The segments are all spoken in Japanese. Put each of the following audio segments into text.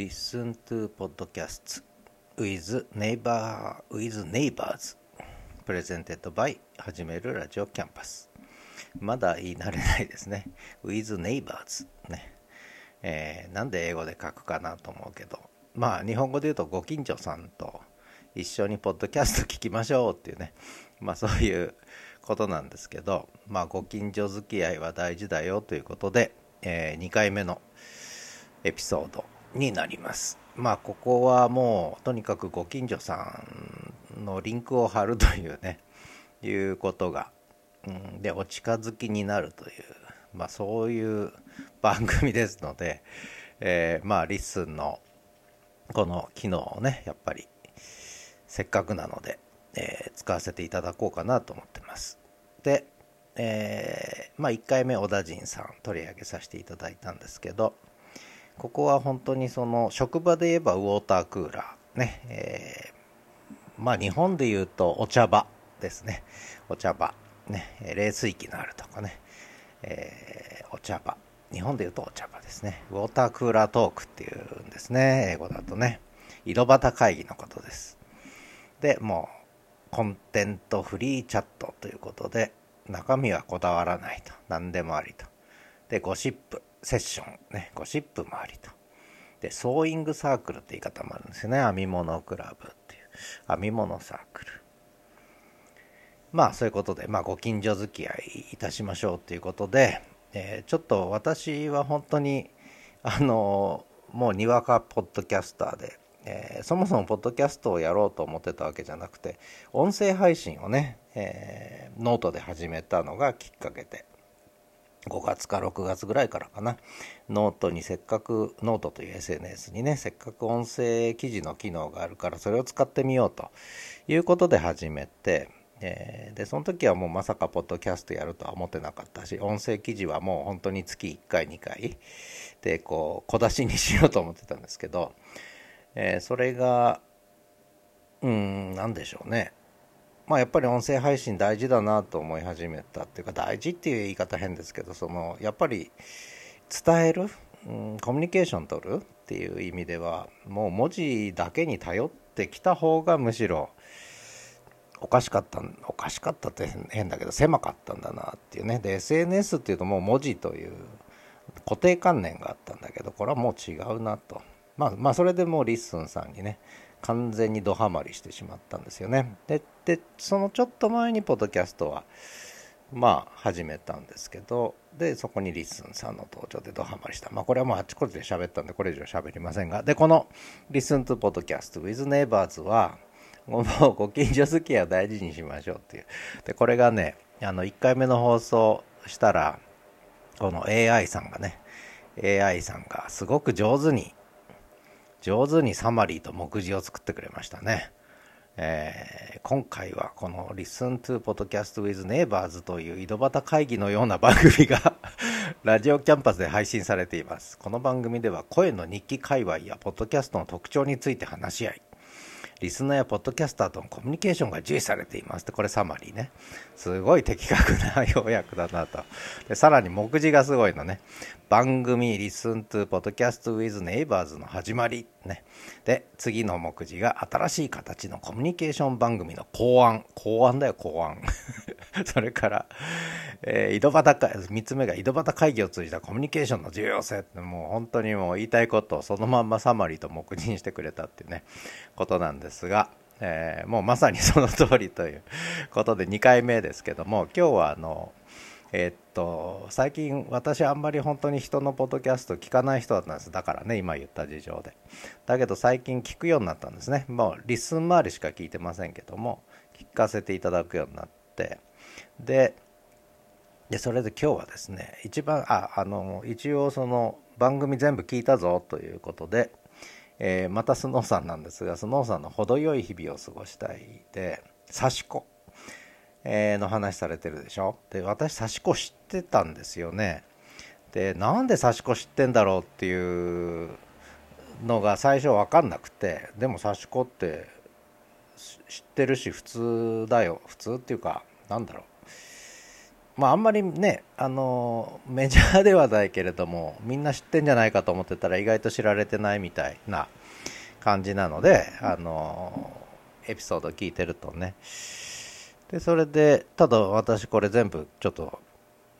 Listen to Podcasts with Neighbor with Neighbors. Presented by 始めるラジオキャンパス。まだ言い慣れないですね。with Neighbors ね、えー、なんで英語で書くかなと思うけど。まあ日本語で言うとご近所さんと一緒にポッドキャスト聞きましょうっていうね。まあそういうことなんですけど。まあご近所付き合いは大事だよということで、えー、2回目のエピソード。になります。まあここはもうとにかくご近所さんのリンクを貼るというね いうことが、うん、でお近づきになるというまあそういう番組ですので、えー、まあ LISTEN のこの機能をねやっぱりせっかくなので、えー、使わせていただこうかなと思ってます。で、えー、まあ1回目小田陣さん取り上げさせていただいたんですけどここは本当にその職場で言えばウォータークーラー。ね、えー、まあ日本で言うとお茶場ですね。お茶場。ね冷水器のあるとかね、えー、お茶場。日本で言うとお茶場ですね。ウォータークーラートークっていうんですね。英語だとね。井戸端会議のことです。でもう content-free chat ということで中身はこだわらないと。何でもありと。で gossip session、ね、ゴシップもありと。で、 sewing circle って言い方もあるんですよね。編み物クラブっていう。編み物サークル。まあ、そういうことで、まあ、ご近所付き合いいたしましょうということで、えー、ちょっと私は本当に、あの、もうにわかポッドキャスターで、えー、そもそもポッドキャストをやろうと思ってたわけじゃなくて、音声配信をね、え、ノートで始めたのがきっかけで、5月か6月ぐらいからかな。ノートにせっかくノートという SNS にねせっかく音声記事の機能があるからそれを使ってみようということで始めて、えー、でその時はもうまさかポッドキャストやるとは思ってなかったし音声記事はもう本当に月1回2回でこう小出しにしようと思ってたんですけど、えー、それがうん何でしょうね。まあ、やっぱり音声配信大事だなと思い始めたっていうか大事っていう言い方変ですけどそのやっぱり伝える、うん、コミュニケーション取るっていう意味ではもう文字だけに頼ってきた方がむしろおかしかったおかしかったって変だけど狭かったんだなっていうね。で SNS っていうともう文字という固定観念があったんだけどこれはもう違うなと。まあまあそれでもう LISTEN さんにね完全にドハマりしてしまったんですよね。ででそのちょっと前にポッドキャストはまあ始めたんですけどでそこに LISTEN さんの登場でドハマりした。まあこれはもうあっちこっちで喋ったんでこれ以上喋りませんが。でこの「 LISTEN to Podcasts with Neighbors はもう ご近所付き合いを大事にしましょうっていう。でこれがねあの1回目の放送したらこの AI さんがね AI さんがすごく上手に上手にサマリーと目次を作ってくれましたね。えー、今回はこの Listen to Podcast with Neighbors という井戸端会議のような番組が ラジオキャンパスで配信されています。この番組では声の日記界隈やポッドキャストの特徴について話し合い、リスナーやポッドキャスターとのコミュニケーションが重視されています。ってこれサマリーね。すごい的確な要約だなと。でさらに目次がすごいのね。番組リスントゥポッドキャストウィズネイバーズの始まり。ね。で次の目次が新しい形のコミュニケーション番組の考案考案だよ考案 それから、えー、井戸端会3つ目が井戸端会議を通じたコミュニケーションの重要性ってもう本当にもう言いたいことをそのまんまサマリーと目次にしてくれたっていうねことなんですが、えー、もうまさにその通りということで2回目ですけども今日はあのえ、っと最近私あんまり本当に人のポッドキャスト聞かない人だったんです。だからね今言った事情で。だけど最近聞くようになったんですね。もうリスン周りしか聞いてませんけども聞かせていただくようになって。ででそれで今日はですね一番ああの一応その番組全部聞いたぞということで、えー、またスノーさんなんですがスノーさんの程よい日々を過ごしたいで刺し子、えー、の話されてるでしょ？で私刺し子知ってたんですよね。でなんで刺し子知ってんだろうっていうのが最初分かんなくてでも刺し子って知ってるし普通だよ。普通っていうかなんだろう。まああんまりねあのメジャーではないけれどもみんな知ってんじゃないかと思ってたら意外と知られてないみたいな感じなのであのエピソード聞いてるとね。でそれでただ私これ全部ちょっと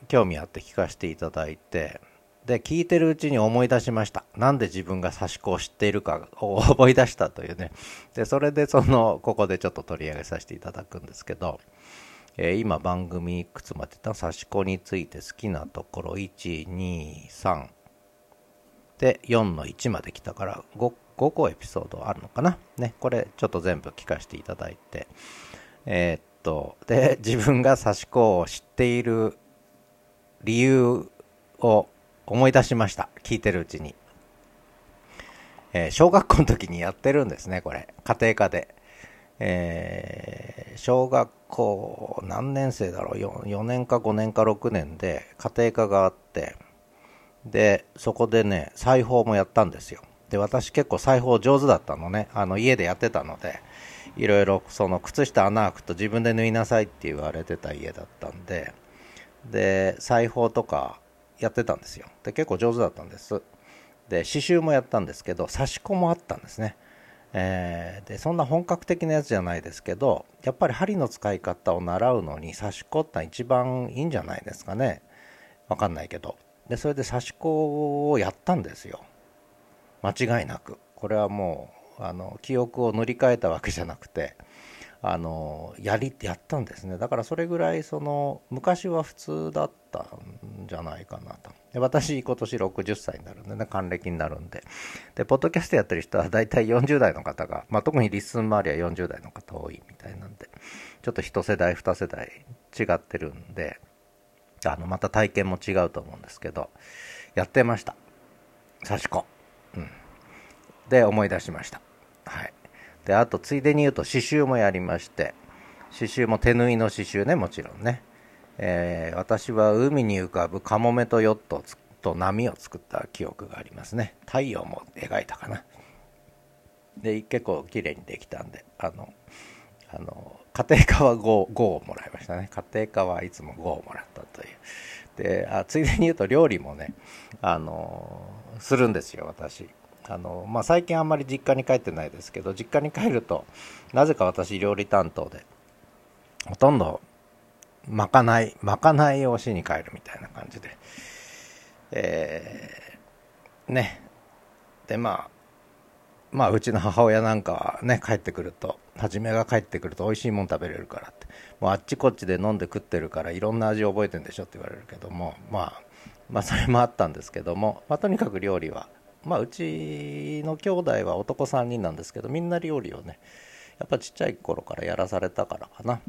興味あって聞かせていただいてで聞いてるうちに思い出しました。なんで自分が刺し子を知っているかを思い出したというね。でそれでそのここでちょっと取り上げさせていただくんですけど、えー、今番組いくつまでた？刺し子について好きなところ123で4の1まで来たから 5, 5個エピソードあるのかな？ねこれちょっと全部聞かせていただいて。えー、っと。で自分が刺し子を知っている理由を思い出しました。聞いてるうちに、えー、小学校の時にやってるんですねこれ。家庭科で、えー、小学校何年生だろう？4, 4年か5年か6年で家庭科があって。でそこでね裁縫もやったんですよ。で私結構裁縫上手だったのね。あの家でやってたので。いろいろその靴下穴開くと自分で縫いなさいって言われてた家だったんでで裁縫とかやってたんですよ。で結構上手だったんです。で刺繍もやったんですけど刺し子もあったんですね、えー、でそんな本格的なやつじゃないですけどやっぱり針の使い方を習うのに刺し子って一番いいんじゃないですかね。わかんないけど。でそれで刺し子をやったんですよ。間違いなく。これはもうあの記憶を塗り替えたわけじゃなくてあのやりやったんですね。だからそれぐらいその昔は普通だったんじゃないかなと。で私今年60歳になるんでね還暦になるんで。でポッドキャストやってる人は大体40代の方が、まあ、特に LISTEN 周りは40代の方多いみたいなんでちょっと一世代二世代違ってるんであのまた体験も違うと思うんですけどやってました。刺し子。うん。で思い出しました。はい。であとついでに言うと刺繍もやりまして。刺繍も手縫いの刺繍ねもちろんね、えー、私は海に浮かぶカモメとヨットと波を作った記憶がありますね。太陽も描いたかな。で結構綺麗にできたんであのあの家庭科は 5, 5をもらいましたね。家庭科はいつも5をもらったという。であついでに言うと料理もねあのするんですよ私。あの、まあ、最近あんまり実家に帰ってないですけど実家に帰るとなぜか私料理担当でほとんどまかないまかないをしに帰るみたいな感じでえー、ね。でまあまあうちの母親なんかはね帰ってくると初めが帰ってくると美味しいもん食べれるからってもうあっちこっちで飲んで食ってるからいろんな味覚えてんでしょって言われるけどもまあまあそれもあったんですけども、まあ、とにかく料理はまあ、うちの兄弟は男3人なんですけどみんな料理をねやっぱちっちゃい頃からやらされたからかな。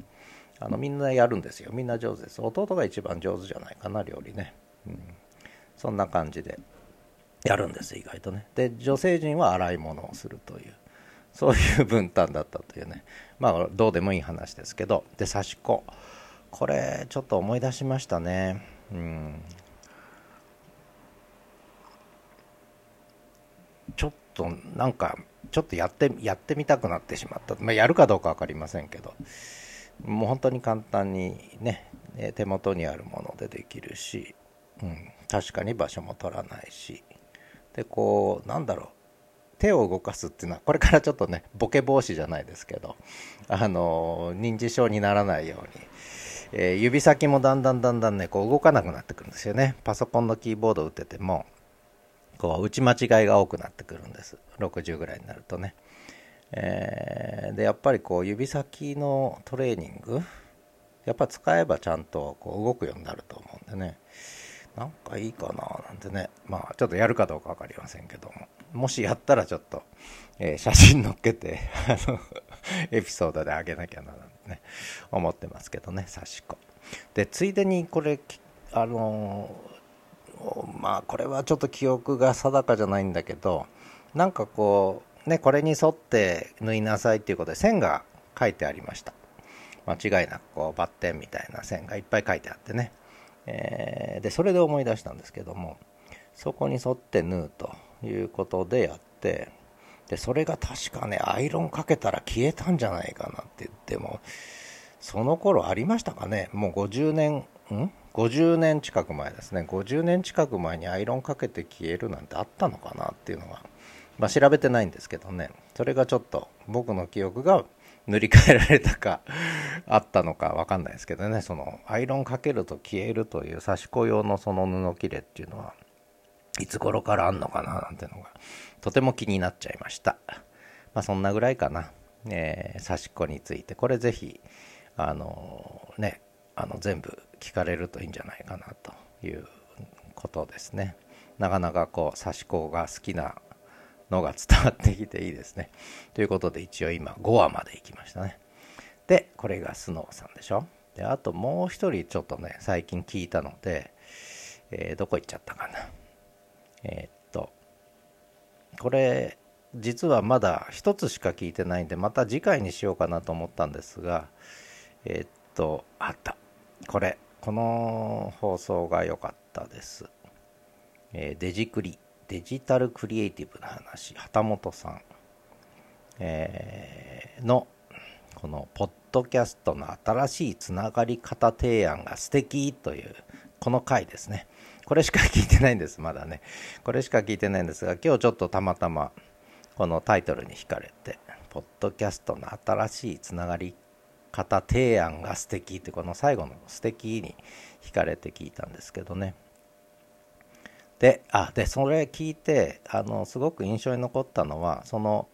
あのみんなやるんですよ。みんな上手です。弟が一番上手じゃないかな料理ね、うん、そんな感じでやるんです意外とね。で女性陣は洗い物をするというそういう分担だったというね。まあどうでもいい話ですけど。で刺し子。これちょっと思い出しましたね。うんちょっとなんかちょっとやってやってみたくなってしまった、まあ、やるかどうか分かりませんけど。もう本当に簡単にね手元にあるものでできるし、うん、確かに場所も取らないし。でこうなんだろう。手を動かすっていうのはこれからちょっとねボケ防止じゃないですけどあの認知症にならないように、えー、指先もだんだんだんだんねこう動かなくなってくるんですよね。パソコンのキーボードを打っててもこう打ち間違いが多くなってくるんです。60ぐらいになるとね、えー、でやっぱりこう指先のトレーニングやっぱ使えばちゃんとこう動くようになると思うんでね。なんかいいかななんてね。まあちょっとやるかどうか分かりませんけども。もしやったらちょっと、えー、写真載っけて あのエピソードであげなきゃななんてね思ってますけどね刺し子。でついでにこれあのまあこれはちょっと記憶が定かじゃないんだけどなんかこうねこれに沿って縫いなさいっていうことで線が書いてありました。間違いなくこうバッテンみたいな線がいっぱい書いてあってね、えー、でそれで思い出したんですけどもそこに沿って縫うということでやってでそれが確かねアイロンかけたら消えたんじゃないかなって言ってもその頃ありましたかね？もう50年ん？50年近く前ですね。50年近く前にアイロンかけて消えるなんてあったのかなっていうのは、まあ、調べてないんですけどね。それがちょっと僕の記憶が塗り替えられたかあったのか分かんないですけどね。そのアイロンかけると消えるという刺し子用のその布切れっていうのはいつ頃からあんのかななんてのがとても気になっちゃいました。まあそんなぐらいかな、えー、刺し子について。これぜひあのー、ねあの全部聞かれるといいんじゃないかなということですね。なかなかこう刺し子が好きなのが伝わってきていいですね。ということで一応今5話まで行きましたね。でこれがスノーさんでしょ。であともう一人ちょっとね最近聞いたので、えー、どこ行っちゃったかな。えー、っとこれ実はまだ一つしか聞いてないんでまた次回にしようかなと思ったんですがえー、っとあった。これ。この放送が良かったです、えー、デジクリ。デジタルクリエイティブな話。旗本さん、えー、のこのポッドキャストの新しいつながり方提案が素敵というこの回ですね。これしか聞いてないんです。まだね。これしか聞いてないんですが今日ちょっとたまたまこのタイトルに惹かれてポッドキャストの新しいつながり方提案が素敵ってこの最後の素敵に惹かれて聞いたんですけどね。であでそれ聞いてあのすごく印象に残ったのはその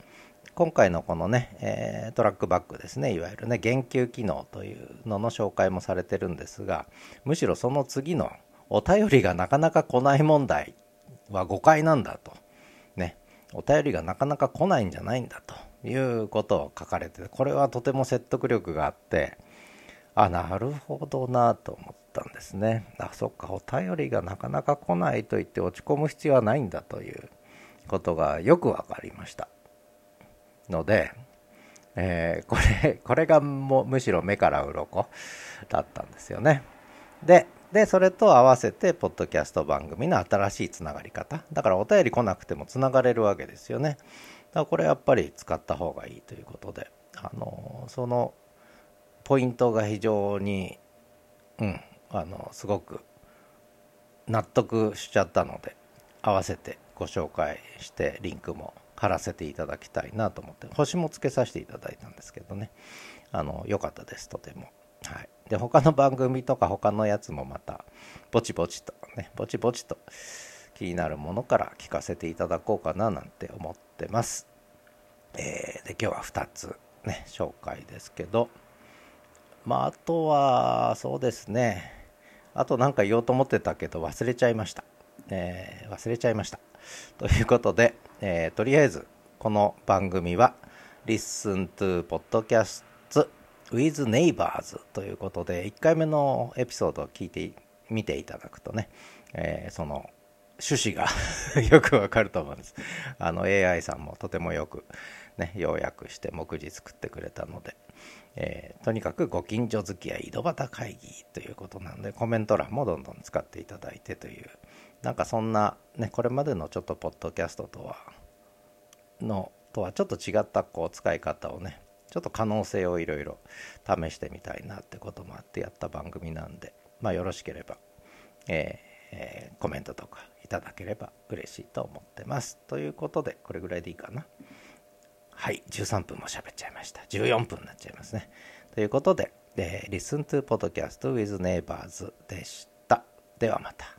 今回のこのね、えー、トラックバックですね。いわゆるね言及機能というのの紹介もされてるんですがむしろその次のお便りがなかなか来ない問題は誤解なんだと。ね。お便りがなかなか来ないんじゃないんだと。いうことを書かれてこれはとても説得力があってあなるほどなと思ったんですね。あそっかお便りがなかなか来ないと言って落ち込む必要はないんだということがよく分かりました。ので、えー、これ これがもむしろ目から鱗だったんですよね。ででそれと合わせてポッドキャスト番組の新しいつながり方。だからお便り来なくてもつながれるわけですよね。これやっぱり使った方がいいということであのそのポイントが非常にうんあのすごく納得しちゃったので合わせてご紹介してリンクも貼らせていただきたいなと思って星もつけさせていただいたんですけどね。あの良かったですとても。はい。で他の番組とか他のやつもまたぼちぼちとねぼちぼちと気になるものから聞かせていただこうかななんて思ってます。えー、で今日は2つね紹介ですけどまああとはそうですねあと何か言おうと思ってたけど忘れちゃいました。えー、忘れちゃいました。ということで、えー、とりあえずこの番組は Listen to Podcasts with Neighbors ということで1回目のエピソードを聞いてみていただくとね、えー、その趣旨が よくわかると思うんです。あの AI さんもとてもよく、ね、要約して目次作ってくれたので、えー、とにかくご近所付き合い井戸端会議ということなのでコメント欄もどんどん使っていただいてというなんかそんな、ね、これまでのちょっとポッドキャストとはのとはちょっと違ったこう使い方をねちょっと可能性をいろいろ試してみたいなってこともあってやった番組なんでまあよろしければ、ええー、コメントとかいただければ嬉しいと思ってます。ということで、これぐらいでいいかな。はい、13分も喋っちゃいました。14分になっちゃいますね。ということで、えー、Listen to Podcast with Neighbors でした。ではまた。